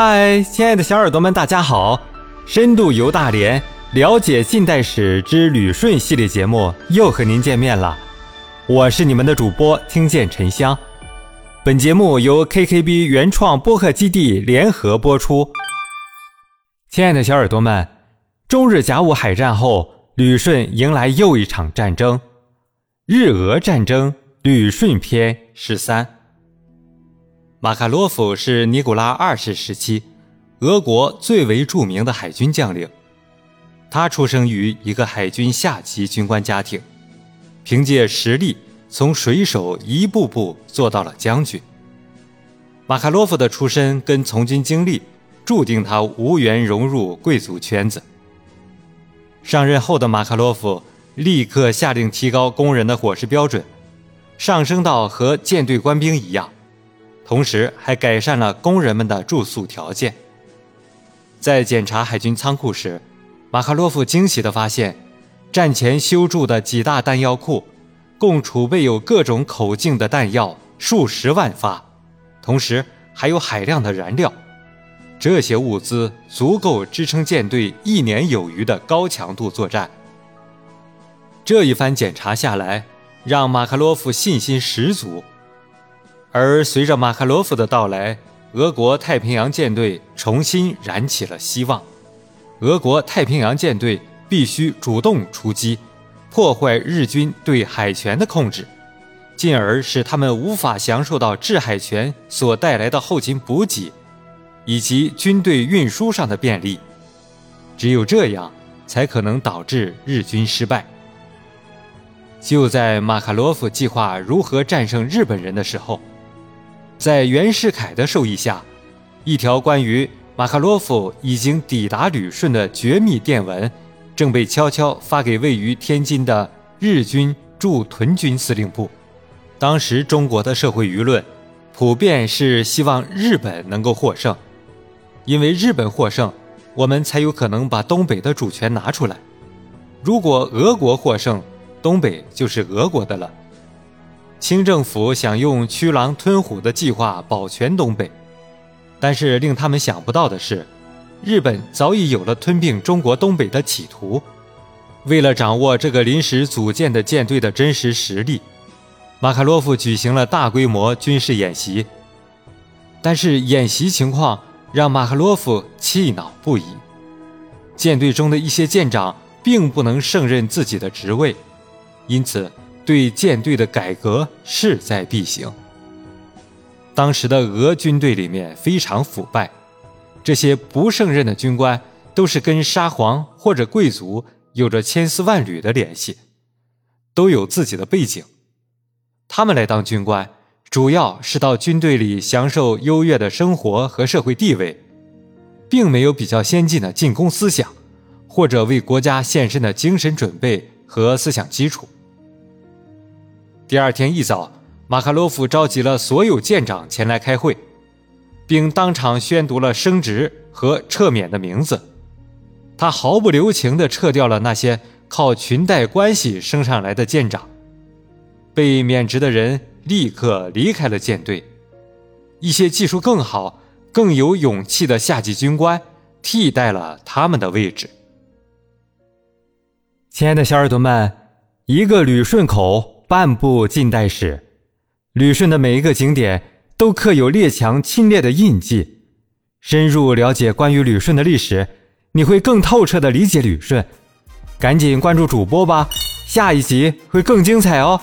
嗨，亲爱的小耳朵们，大家好！深度游大连，了解近代史之旅顺系列节目又和您见面了。我是你们的主播听见沉香。本节目由 KKB 原创播客基地联合播出。亲爱的小耳朵们，中日甲午海战后，旅顺迎来又一场战争——日俄战争旅顺篇十三。马卡洛夫是尼古拉二世时期俄国最为著名的海军将领。他出生于一个海军下级军官家庭，凭借实力从水手一步步做到了将军。马卡洛夫的出身跟从军经历，注定他无缘融入贵族圈子。上任后的马卡洛夫立刻下令提高工人的伙食标准，上升到和舰队官兵一样。同时还改善了工人们的住宿条件。在检查海军仓库时，马卡洛夫惊喜地发现，战前修筑的几大弹药库，共储备有各种口径的弹药数十万发，同时还有海量的燃料。这些物资足够支撑舰队一年有余的高强度作战。这一番检查下来，让马卡洛夫信心十足。而随着马卡洛夫的到来，俄国太平洋舰队重新燃起了希望。俄国太平洋舰队必须主动出击，破坏日军对海权的控制，进而使他们无法享受到制海权所带来的后勤补给，以及军队运输上的便利。只有这样，才可能导致日军失败。就在马卡洛夫计划如何战胜日本人的时候，在袁世凯的授意下，一条关于马卡洛夫已经抵达旅顺的绝密电文，正被悄悄发给位于天津的日军驻屯军司令部。当时中国的社会舆论普遍是希望日本能够获胜，因为日本获胜，我们才有可能把东北的主权拿出来。如果俄国获胜，东北就是俄国的了。清政府想用驱狼吞虎的计划保全东北，但是令他们想不到的是，日本早已有了吞并中国东北的企图。为了掌握这个临时组建的舰队的真实实力，马卡洛夫举行了大规模军事演习。但是演习情况让马卡洛夫气恼不已，舰队中的一些舰长并不能胜任自己的职位，因此。对舰队的改革势在必行。当时的俄军队里面非常腐败，这些不胜任的军官都是跟沙皇或者贵族有着千丝万缕的联系，都有自己的背景。他们来当军官，主要是到军队里享受优越的生活和社会地位，并没有比较先进的进攻思想，或者为国家献身的精神准备和思想基础。第二天一早，马卡洛夫召集了所有舰长前来开会，并当场宣读了升职和撤免的名字。他毫不留情地撤掉了那些靠裙带关系升上来的舰长，被免职的人立刻离开了舰队。一些技术更好、更有勇气的下级军官替代了他们的位置。亲爱的小耳朵们，一个旅顺口。半部近代史，旅顺的每一个景点都刻有列强侵略的印记。深入了解关于旅顺的历史，你会更透彻的理解旅顺。赶紧关注主播吧，下一集会更精彩哦。